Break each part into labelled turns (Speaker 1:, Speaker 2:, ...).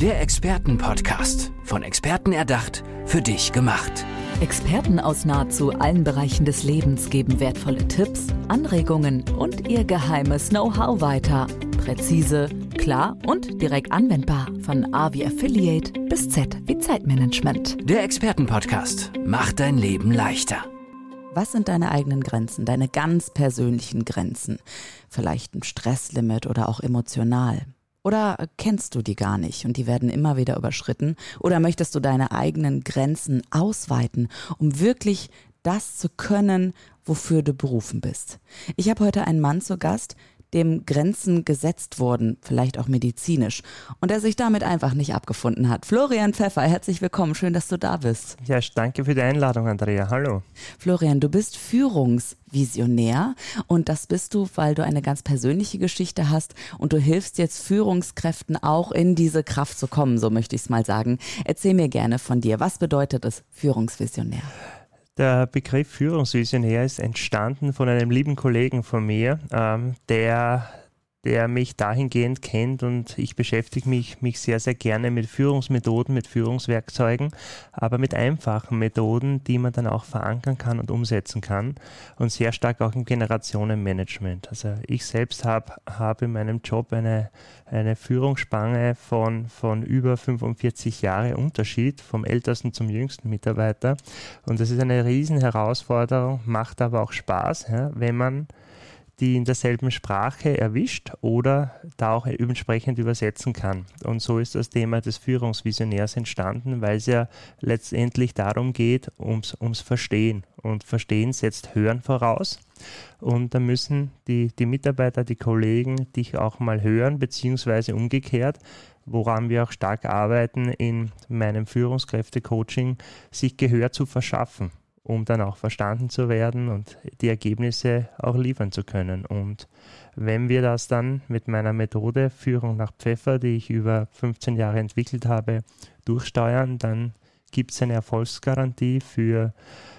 Speaker 1: Der Expertenpodcast. Von Experten erdacht, für dich gemacht.
Speaker 2: Experten aus nahezu allen Bereichen des Lebens geben wertvolle Tipps, Anregungen und ihr geheimes Know-how weiter. Präzise, klar und direkt anwendbar. Von A wie Affiliate bis Z wie Zeitmanagement.
Speaker 1: Der Expertenpodcast macht dein Leben leichter.
Speaker 2: Was sind deine eigenen Grenzen, deine ganz persönlichen Grenzen? Vielleicht ein Stresslimit oder auch emotional. Oder kennst du die gar nicht und die werden immer wieder überschritten? Oder möchtest du deine eigenen Grenzen ausweiten, um wirklich das zu können, wofür du berufen bist? Ich habe heute einen Mann zu Gast, dem Grenzen gesetzt wurden, vielleicht auch medizinisch, und der sich damit einfach nicht abgefunden hat. Florian Pfeffer, herzlich willkommen, schön, dass du da bist.
Speaker 3: Ja, danke für die Einladung, Andrea. Hallo.
Speaker 2: Florian, du bist Führungsvisionär und das bist du, weil du eine ganz persönliche Geschichte hast und du hilfst jetzt Führungskräften auch in diese Kraft zu kommen, so möchte ich es mal sagen. Erzähl mir gerne von dir. Was bedeutet es, Führungsvisionär?
Speaker 3: Der Begriff Führungsvisionär ist entstanden von einem lieben Kollegen von mir, ähm, der der mich dahingehend kennt und ich beschäftige mich, mich sehr, sehr gerne mit Führungsmethoden, mit Führungswerkzeugen, aber mit einfachen Methoden, die man dann auch verankern kann und umsetzen kann und sehr stark auch im Generationenmanagement. Also ich selbst habe hab in meinem Job eine, eine Führungsspanne von, von über 45 Jahre Unterschied vom ältesten zum jüngsten Mitarbeiter und das ist eine riesen Herausforderung, macht aber auch Spaß, ja, wenn man die in derselben Sprache erwischt oder da auch entsprechend übersetzen kann. Und so ist das Thema des Führungsvisionärs entstanden, weil es ja letztendlich darum geht, ums, ums Verstehen. Und Verstehen setzt Hören voraus. Und da müssen die, die Mitarbeiter, die Kollegen dich auch mal hören, beziehungsweise umgekehrt, woran wir auch stark arbeiten in meinem Führungskräfte-Coaching, sich Gehör zu verschaffen um dann auch verstanden zu werden und die Ergebnisse auch liefern zu können. Und wenn wir das dann mit meiner Methode Führung nach Pfeffer, die ich über 15 Jahre entwickelt habe, durchsteuern, dann gibt es eine Erfolgsgarantie für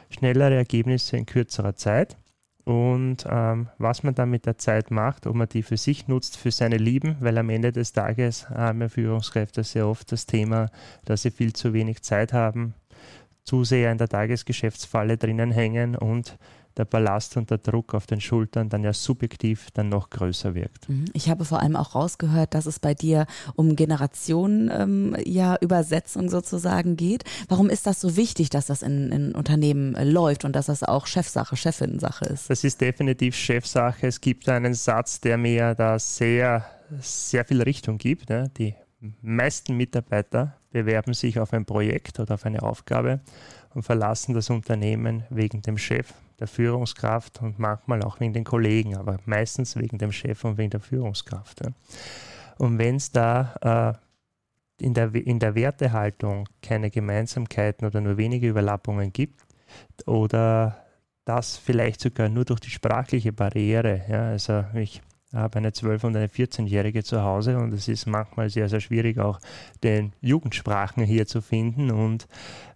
Speaker 3: schnellere Ergebnisse in kürzerer Zeit. Und ähm, was man dann mit der Zeit macht, ob man die für sich nutzt, für seine Lieben, weil am Ende des Tages haben ja Führungskräfte sehr oft das Thema, dass sie viel zu wenig Zeit haben, zu sehr in der Tagesgeschäftsfalle drinnen hängen und der Ballast und der Druck auf den Schultern dann ja subjektiv dann noch größer wirkt.
Speaker 2: Mhm. Ich habe vor allem auch rausgehört, dass es bei dir um Generationen ähm, ja Übersetzung sozusagen geht. Warum ist das so wichtig, dass das in, in Unternehmen äh, läuft und dass das auch Chefsache, Chefinnensache ist?
Speaker 3: Das ist definitiv Chefsache. Es gibt einen Satz, der mir da sehr, sehr viel Richtung gibt. Ne? Die meisten Mitarbeiter bewerben sich auf ein Projekt oder auf eine Aufgabe und verlassen das Unternehmen wegen dem Chef, der Führungskraft und manchmal auch wegen den Kollegen, aber meistens wegen dem Chef und wegen der Führungskraft. Und wenn es da äh, in, der, in der Wertehaltung keine Gemeinsamkeiten oder nur wenige Überlappungen gibt oder das vielleicht sogar nur durch die sprachliche Barriere, ja, also ich habe eine 12- und eine 14-Jährige zu Hause und es ist manchmal sehr, sehr schwierig, auch den Jugendsprachen hier zu finden. Und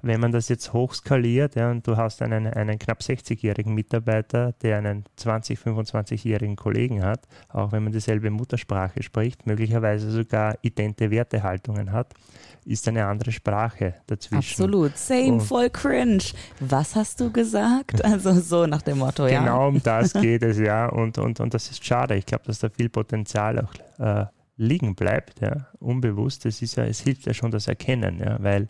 Speaker 3: wenn man das jetzt hochskaliert ja, und du hast einen, einen knapp 60-jährigen Mitarbeiter, der einen 20-, 25-jährigen Kollegen hat, auch wenn man dieselbe Muttersprache spricht, möglicherweise sogar idente Wertehaltungen hat, ist eine andere Sprache dazwischen.
Speaker 2: Absolut. Same, und voll cringe. Was hast du gesagt? Also so nach dem Motto,
Speaker 3: ja. Genau um das geht es, ja. Und, und, und das ist schade. Ich glaube, dass da viel Potenzial auch äh, liegen bleibt, ja. Unbewusst. Es ist ja, es hilft ja schon das Erkennen, ja, weil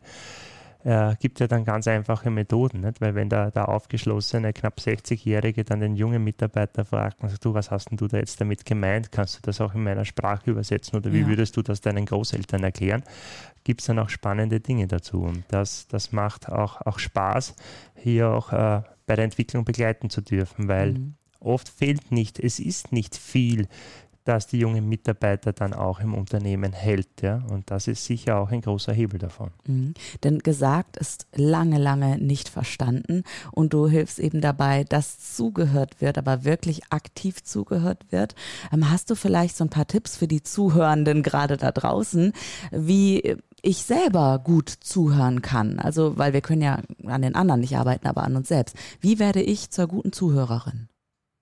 Speaker 3: äh, gibt ja dann ganz einfache Methoden, nicht? weil wenn der, der aufgeschlossene, knapp 60-Jährige dann den jungen Mitarbeiter fragt und sagt, du, was hast denn du da jetzt damit gemeint? Kannst du das auch in meiner Sprache übersetzen oder wie ja. würdest du das deinen Großeltern erklären? Gibt es dann auch spannende Dinge dazu und das, das macht auch, auch Spaß, hier auch äh, bei der Entwicklung begleiten zu dürfen, weil mhm. Oft fehlt nicht, es ist nicht viel dass die jungen Mitarbeiter dann auch im Unternehmen hält. Ja? Und das ist sicher auch ein großer Hebel davon.
Speaker 2: Mhm. Denn gesagt ist lange, lange nicht verstanden und du hilfst eben dabei, dass zugehört wird, aber wirklich aktiv zugehört wird. Ähm, hast du vielleicht so ein paar Tipps für die Zuhörenden gerade da draußen, wie ich selber gut zuhören kann? Also, weil wir können ja an den anderen nicht arbeiten, aber an uns selbst. Wie werde ich zur guten Zuhörerin?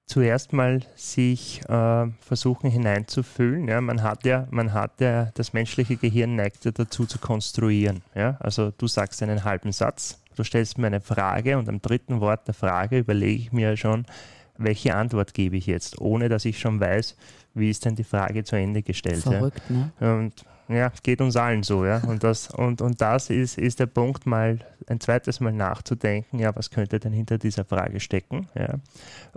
Speaker 3: Zuerst mal sich äh, versuchen hineinzufühlen. Ja, man hat ja, man hat ja, das menschliche Gehirn neigt ja dazu zu konstruieren. Ja, also du sagst einen halben Satz, du stellst mir eine Frage und am dritten Wort der Frage überlege ich mir schon, welche Antwort gebe ich jetzt, ohne dass ich schon weiß, wie ist denn die Frage zu Ende gestellt.
Speaker 2: Verrückt,
Speaker 3: ja. ne? Und ja, geht uns allen so, ja. Und das, und, und das ist, ist der Punkt, mal ein zweites Mal nachzudenken, ja, was könnte denn hinter dieser Frage stecken, ja.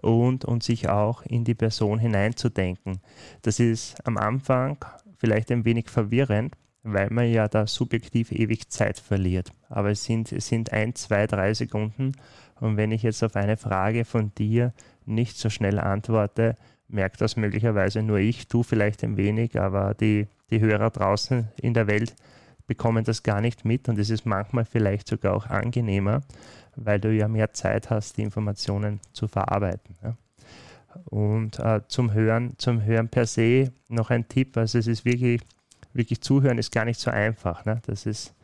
Speaker 3: Und, und sich auch in die Person hineinzudenken. Das ist am Anfang vielleicht ein wenig verwirrend, weil man ja da subjektiv ewig Zeit verliert. Aber es sind, es sind ein, zwei, drei Sekunden. Und wenn ich jetzt auf eine Frage von dir nicht so schnell antworte, merkt das möglicherweise nur ich, du vielleicht ein wenig, aber die, die Hörer draußen in der Welt bekommen das gar nicht mit und es ist manchmal vielleicht sogar auch angenehmer, weil du ja mehr Zeit hast, die Informationen zu verarbeiten. Ja. Und äh, zum Hören, zum Hören per se noch ein Tipp, also es ist wirklich, wirklich zuhören ist gar nicht so einfach. Ne? Das ist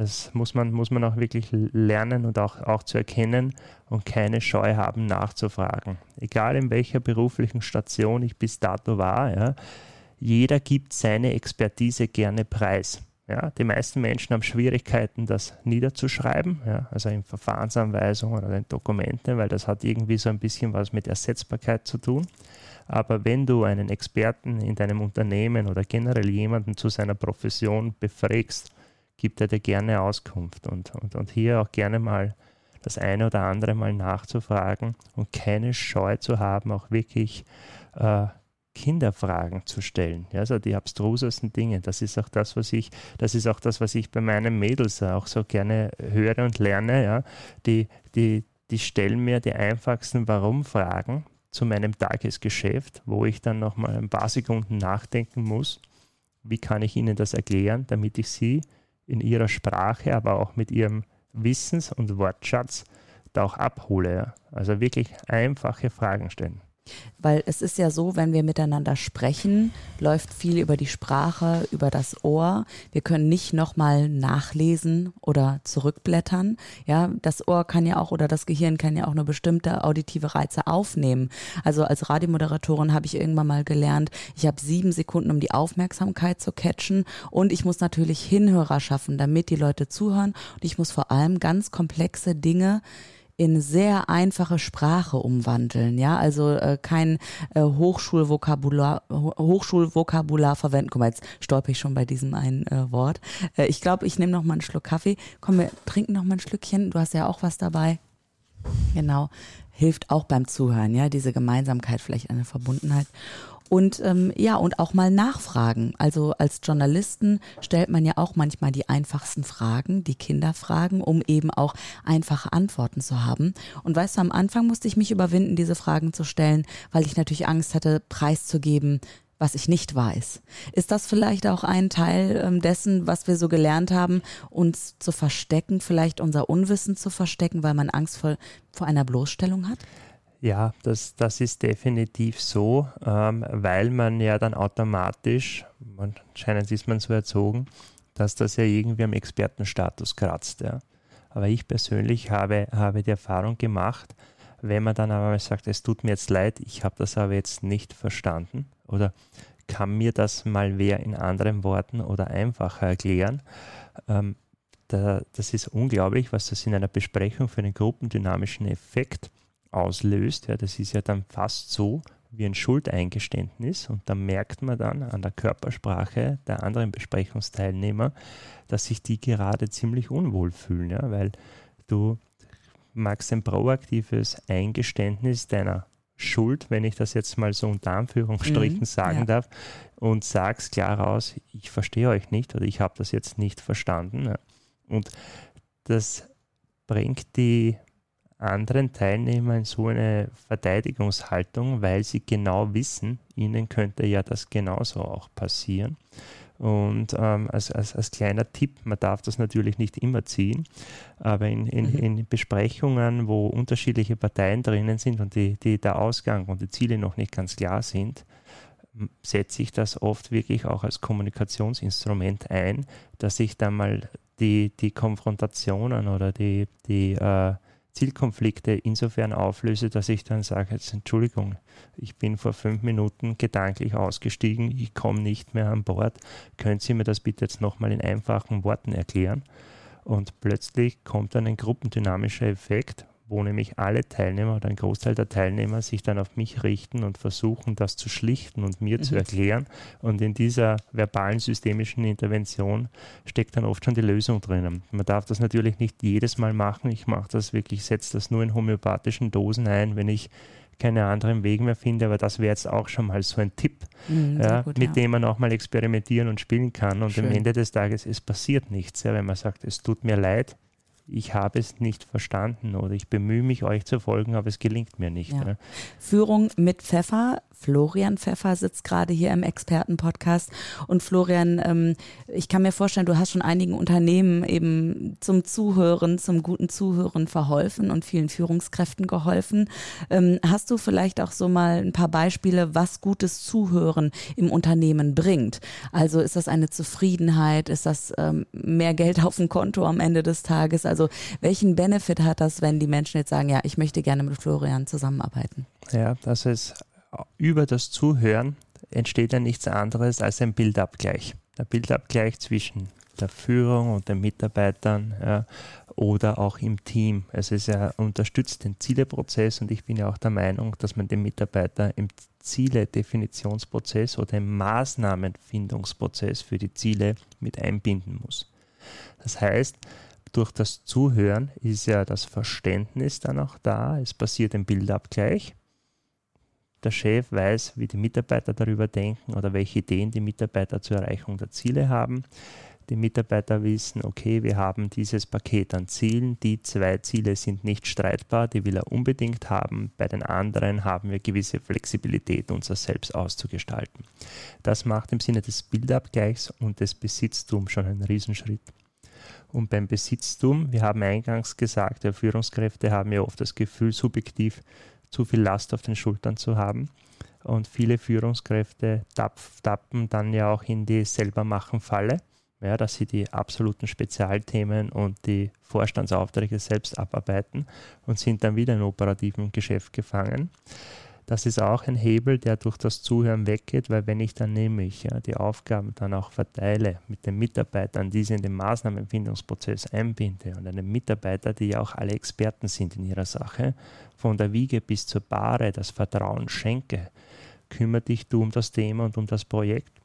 Speaker 3: das muss man, muss man auch wirklich lernen und auch, auch zu erkennen und keine Scheu haben, nachzufragen. Egal in welcher beruflichen Station ich bis dato war, ja, jeder gibt seine Expertise gerne preis. Ja, die meisten Menschen haben Schwierigkeiten, das niederzuschreiben, ja, also in Verfahrensanweisungen oder in Dokumenten, weil das hat irgendwie so ein bisschen was mit Ersetzbarkeit zu tun. Aber wenn du einen Experten in deinem Unternehmen oder generell jemanden zu seiner Profession befragst, gibt er dir gerne Auskunft und, und, und hier auch gerne mal das eine oder andere mal nachzufragen und keine Scheu zu haben, auch wirklich äh, Kinderfragen zu stellen. Ja, also die abstrusesten Dinge. Das ist auch das, was ich, das ist auch das, was ich bei meinen Mädels auch so gerne höre und lerne. Ja, die, die, die stellen mir die einfachsten Warum-Fragen zu meinem Tagesgeschäft, wo ich dann nochmal ein paar Sekunden nachdenken muss. Wie kann ich ihnen das erklären, damit ich sie in ihrer Sprache, aber auch mit ihrem Wissens- und Wortschatz da auch abhole. Also wirklich einfache Fragen stellen.
Speaker 2: Weil es ist ja so, wenn wir miteinander sprechen, läuft viel über die Sprache, über das Ohr. Wir können nicht nochmal nachlesen oder zurückblättern. Ja, das Ohr kann ja auch oder das Gehirn kann ja auch nur bestimmte auditive Reize aufnehmen. Also als Radiomoderatorin habe ich irgendwann mal gelernt, ich habe sieben Sekunden, um die Aufmerksamkeit zu catchen und ich muss natürlich Hinhörer schaffen, damit die Leute zuhören und ich muss vor allem ganz komplexe Dinge in sehr einfache Sprache umwandeln, ja, also äh, kein äh, Hochschulvokabular, Hochschulvokabular verwenden. Guck mal, jetzt stolper ich schon bei diesem einen äh, Wort. Äh, ich glaube, ich nehme noch mal einen Schluck Kaffee. Komm, wir trinken noch mal ein Schlückchen. Du hast ja auch was dabei. Genau, hilft auch beim Zuhören, ja, diese Gemeinsamkeit, vielleicht eine Verbundenheit. Und ähm, ja, und auch mal nachfragen. Also als Journalisten stellt man ja auch manchmal die einfachsten Fragen, die Kinderfragen, um eben auch einfache Antworten zu haben. Und weißt du, am Anfang musste ich mich überwinden, diese Fragen zu stellen, weil ich natürlich Angst hatte, preiszugeben, was ich nicht weiß. Ist das vielleicht auch ein Teil ähm, dessen, was wir so gelernt haben, uns zu verstecken, vielleicht unser Unwissen zu verstecken, weil man Angst vor, vor einer Bloßstellung hat?
Speaker 3: Ja, das, das ist definitiv so, ähm, weil man ja dann automatisch, anscheinend ist man so erzogen, dass das ja irgendwie am Expertenstatus kratzt. Ja. Aber ich persönlich habe, habe die Erfahrung gemacht, wenn man dann aber sagt, es tut mir jetzt leid, ich habe das aber jetzt nicht verstanden oder kann mir das mal wer in anderen Worten oder einfacher erklären, ähm, da, das ist unglaublich, was das in einer Besprechung für einen gruppendynamischen Effekt auslöst. Ja, das ist ja dann fast so wie ein Schuldeingeständnis und da merkt man dann an der Körpersprache der anderen Besprechungsteilnehmer, dass sich die gerade ziemlich unwohl fühlen, ja, weil du magst ein proaktives Eingeständnis deiner Schuld, wenn ich das jetzt mal so unter Anführungsstrichen mhm, sagen ja. darf, und sagst klar raus, ich verstehe euch nicht oder ich habe das jetzt nicht verstanden. Ja. Und das bringt die anderen Teilnehmer in so eine Verteidigungshaltung, weil sie genau wissen, ihnen könnte ja das genauso auch passieren. Und ähm, als, als, als kleiner Tipp, man darf das natürlich nicht immer ziehen, aber in, in, mhm. in Besprechungen, wo unterschiedliche Parteien drinnen sind und die, die, der Ausgang und die Ziele noch nicht ganz klar sind, setze ich das oft wirklich auch als Kommunikationsinstrument ein, dass ich da mal die, die Konfrontationen oder die, die äh, Zielkonflikte insofern auflöse, dass ich dann sage, jetzt Entschuldigung, ich bin vor fünf Minuten gedanklich ausgestiegen, ich komme nicht mehr an Bord, können Sie mir das bitte jetzt nochmal in einfachen Worten erklären? Und plötzlich kommt dann ein gruppendynamischer Effekt, wo nämlich alle Teilnehmer oder ein Großteil der Teilnehmer sich dann auf mich richten und versuchen, das zu schlichten und mir mhm. zu erklären. Und in dieser verbalen systemischen Intervention steckt dann oft schon die Lösung drinnen. Man darf das natürlich nicht jedes Mal machen. Ich mache das wirklich, setze das nur in homöopathischen Dosen ein, wenn ich keine anderen Wege mehr finde, aber das wäre jetzt auch schon mal so ein Tipp, mhm, ja, gut, mit ja. dem man auch mal experimentieren und spielen kann. Und Schön. am Ende des Tages, es passiert nichts, ja, wenn man sagt, es tut mir leid, ich habe es nicht verstanden oder ich bemühe mich, euch zu folgen, aber es gelingt mir nicht. Ja.
Speaker 2: Ne? Führung mit Pfeffer. Florian Pfeffer sitzt gerade hier im Expertenpodcast. Und Florian, ähm, ich kann mir vorstellen, du hast schon einigen Unternehmen eben zum Zuhören, zum guten Zuhören verholfen und vielen Führungskräften geholfen. Ähm, hast du vielleicht auch so mal ein paar Beispiele, was gutes Zuhören im Unternehmen bringt? Also ist das eine Zufriedenheit? Ist das ähm, mehr Geld auf dem Konto am Ende des Tages? Also also welchen Benefit hat das, wenn die Menschen jetzt sagen, ja, ich möchte gerne mit Florian zusammenarbeiten?
Speaker 3: Ja, das ist über das Zuhören entsteht ja nichts anderes als ein Bildabgleich. Der Bildabgleich zwischen der Führung und den Mitarbeitern ja, oder auch im Team. Also es ja unterstützt den Zieleprozess und ich bin ja auch der Meinung, dass man den Mitarbeiter im Ziele-Definitionsprozess oder im Maßnahmenfindungsprozess für die Ziele mit einbinden muss. Das heißt, durch das Zuhören ist ja das Verständnis dann auch da. Es passiert ein Bildabgleich. Der Chef weiß, wie die Mitarbeiter darüber denken oder welche Ideen die Mitarbeiter zur Erreichung der Ziele haben. Die Mitarbeiter wissen, okay, wir haben dieses Paket an Zielen. Die zwei Ziele sind nicht streitbar, die will er unbedingt haben. Bei den anderen haben wir gewisse Flexibilität, unser Selbst auszugestalten. Das macht im Sinne des Bildabgleichs und des Besitztums schon einen Riesenschritt. Und beim Besitztum, wir haben eingangs gesagt, ja, Führungskräfte haben ja oft das Gefühl, subjektiv zu viel Last auf den Schultern zu haben. Und viele Führungskräfte tappen dann ja auch in die Selbermachen-Falle, ja, dass sie die absoluten Spezialthemen und die Vorstandsaufträge selbst abarbeiten und sind dann wieder in operativen Geschäft gefangen. Das ist auch ein Hebel, der durch das Zuhören weggeht, weil wenn ich dann nämlich ja, die Aufgaben dann auch verteile mit den Mitarbeitern, die sie in den Maßnahmenfindungsprozess einbinde und einem Mitarbeiter, die ja auch alle Experten sind in ihrer Sache, von der Wiege bis zur Bahre das Vertrauen schenke, kümmere dich du um das Thema und um das Projekt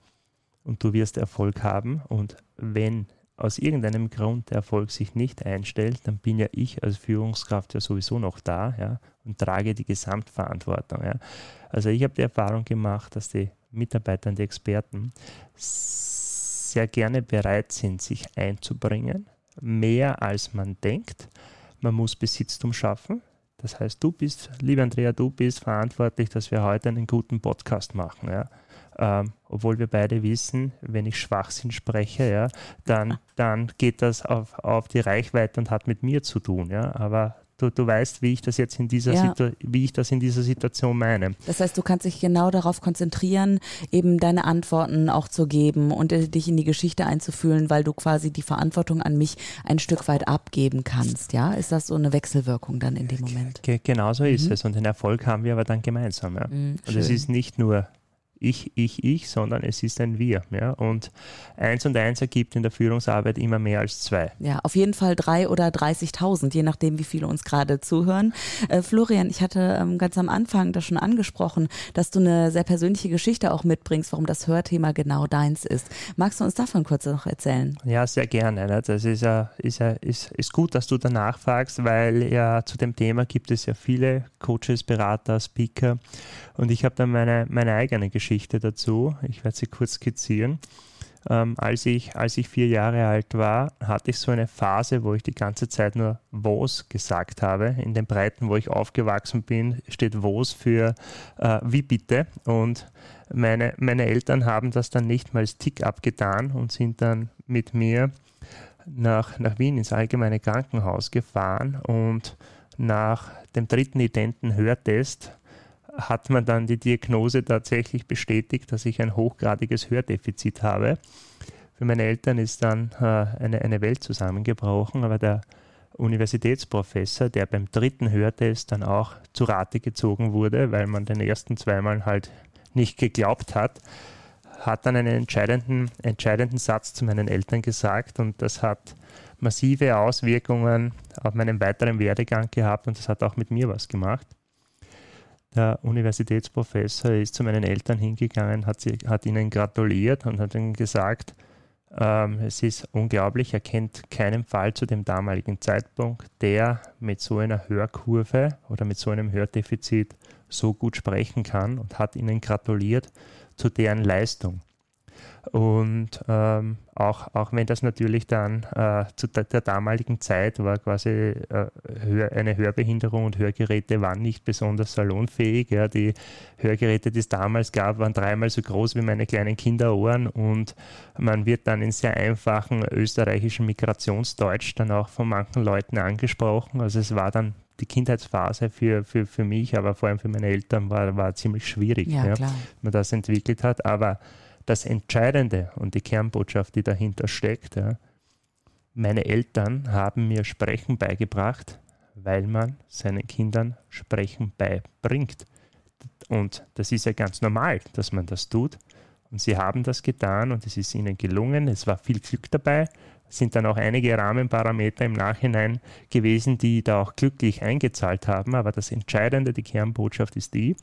Speaker 3: und du wirst Erfolg haben. Und wenn aus irgendeinem Grund der Erfolg sich nicht einstellt, dann bin ja ich als Führungskraft ja sowieso noch da ja, und trage die Gesamtverantwortung. Ja. Also ich habe die Erfahrung gemacht, dass die Mitarbeiter und die Experten sehr gerne bereit sind, sich einzubringen, mehr als man denkt. Man muss Besitztum schaffen. Das heißt, du bist, liebe Andrea, du bist verantwortlich, dass wir heute einen guten Podcast machen. Ja ähm, obwohl wir beide wissen, wenn ich Schwachsinn spreche, ja, dann, dann geht das auf, auf die Reichweite und hat mit mir zu tun. Ja, aber Du, du weißt, wie ich das jetzt in dieser ja. wie ich das in dieser Situation meine.
Speaker 2: Das heißt, du kannst dich genau darauf konzentrieren, eben deine Antworten auch zu geben und dich in die Geschichte einzufühlen, weil du quasi die Verantwortung an mich ein Stück weit abgeben kannst. Ja, ist das so eine Wechselwirkung dann in dem Moment?
Speaker 3: G genau so ist mhm. es und den Erfolg haben wir aber dann gemeinsam. Ja. Mhm, und es ist nicht nur ich, ich, ich, sondern es ist ein Wir. Ja? Und eins und eins ergibt in der Führungsarbeit immer mehr als zwei.
Speaker 2: Ja, auf jeden Fall drei oder 30.000, je nachdem, wie viele uns gerade zuhören. Äh, Florian, ich hatte ähm, ganz am Anfang das schon angesprochen, dass du eine sehr persönliche Geschichte auch mitbringst, warum das Hörthema genau deins ist. Magst du uns davon kurz noch erzählen?
Speaker 3: Ja, sehr gerne. Ne? Das ist, ja, ist, ja, ist, ist gut, dass du danach fragst, weil ja zu dem Thema gibt es ja viele Coaches, Berater, Speaker. Und ich habe dann meine, meine eigene Geschichte dazu. Ich werde sie kurz skizzieren. Ähm, als, ich, als ich vier Jahre alt war, hatte ich so eine Phase, wo ich die ganze Zeit nur WOS gesagt habe. In den Breiten, wo ich aufgewachsen bin, steht WOS für äh, wie bitte. Und meine, meine Eltern haben das dann nicht mal als Tick abgetan und sind dann mit mir nach, nach Wien ins allgemeine Krankenhaus gefahren und nach dem dritten identen Hörtest hat man dann die Diagnose tatsächlich bestätigt, dass ich ein hochgradiges Hördefizit habe. Für meine Eltern ist dann äh, eine, eine Welt zusammengebrochen, aber der Universitätsprofessor, der beim dritten Hörtest dann auch zu Rate gezogen wurde, weil man den ersten zweimal halt nicht geglaubt hat, hat dann einen entscheidenden, entscheidenden Satz zu meinen Eltern gesagt und das hat massive Auswirkungen auf meinen weiteren Werdegang gehabt und das hat auch mit mir was gemacht. Der Universitätsprofessor ist zu meinen Eltern hingegangen, hat, sie, hat ihnen gratuliert und hat ihnen gesagt, ähm, es ist unglaublich, er kennt keinen Fall zu dem damaligen Zeitpunkt, der mit so einer Hörkurve oder mit so einem Hördefizit so gut sprechen kann und hat ihnen gratuliert zu deren Leistung. Und ähm, auch, auch wenn das natürlich dann äh, zu der, der, damaligen Zeit war quasi äh, Hör, eine Hörbehinderung und Hörgeräte waren nicht besonders salonfähig. Ja. Die Hörgeräte, die es damals gab, waren dreimal so groß wie meine kleinen Kinderohren und man wird dann in sehr einfachen österreichischen Migrationsdeutsch dann auch von manchen Leuten angesprochen. Also es war dann die Kindheitsphase für, für, für mich, aber vor allem für meine Eltern war, war ziemlich schwierig, ja, ja, man das entwickelt hat. Aber das Entscheidende und die Kernbotschaft, die dahinter steckt, ja, meine Eltern haben mir Sprechen beigebracht, weil man seinen Kindern Sprechen beibringt. Und das ist ja ganz normal, dass man das tut. Und sie haben das getan und es ist ihnen gelungen. Es war viel Glück dabei. Es sind dann auch einige Rahmenparameter im Nachhinein gewesen, die da auch glücklich eingezahlt haben. Aber das Entscheidende, die Kernbotschaft ist die,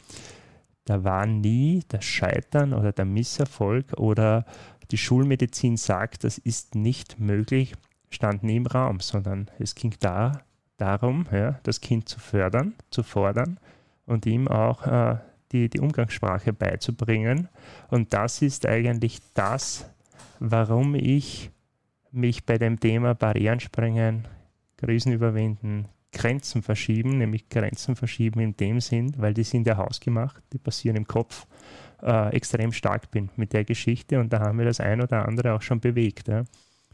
Speaker 3: da war nie das Scheitern oder der Misserfolg oder die Schulmedizin sagt, das ist nicht möglich, stand nie im Raum, sondern es ging da darum, ja, das Kind zu fördern, zu fordern und ihm auch äh, die, die Umgangssprache beizubringen. Und das ist eigentlich das, warum ich mich bei dem Thema Barrieren sprengen, Krisen überwinden, Grenzen verschieben, nämlich Grenzen verschieben in dem Sinn, weil die sind ja hausgemacht, die passieren im Kopf, äh, extrem stark bin mit der Geschichte und da haben wir das ein oder andere auch schon bewegt. Ja.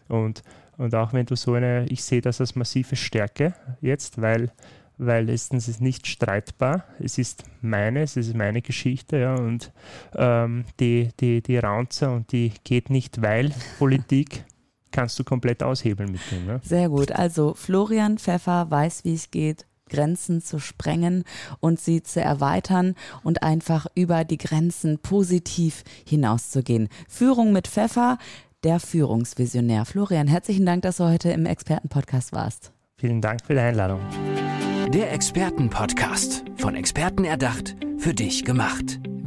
Speaker 3: Und, und auch wenn du so eine, ich sehe das als massive Stärke jetzt, weil, weil es ist nicht streitbar, es ist meine, es ist meine Geschichte ja, und ähm, die, die, die Raunzer und die geht nicht, weil Politik kannst du komplett aushebeln mit dem. Ne?
Speaker 2: Sehr gut. Also Florian Pfeffer weiß, wie es geht, Grenzen zu sprengen und sie zu erweitern und einfach über die Grenzen positiv hinauszugehen. Führung mit Pfeffer, der Führungsvisionär. Florian, herzlichen Dank, dass du heute im Expertenpodcast warst.
Speaker 3: Vielen Dank für die Einladung.
Speaker 1: Der Expertenpodcast, von Experten erdacht, für dich gemacht.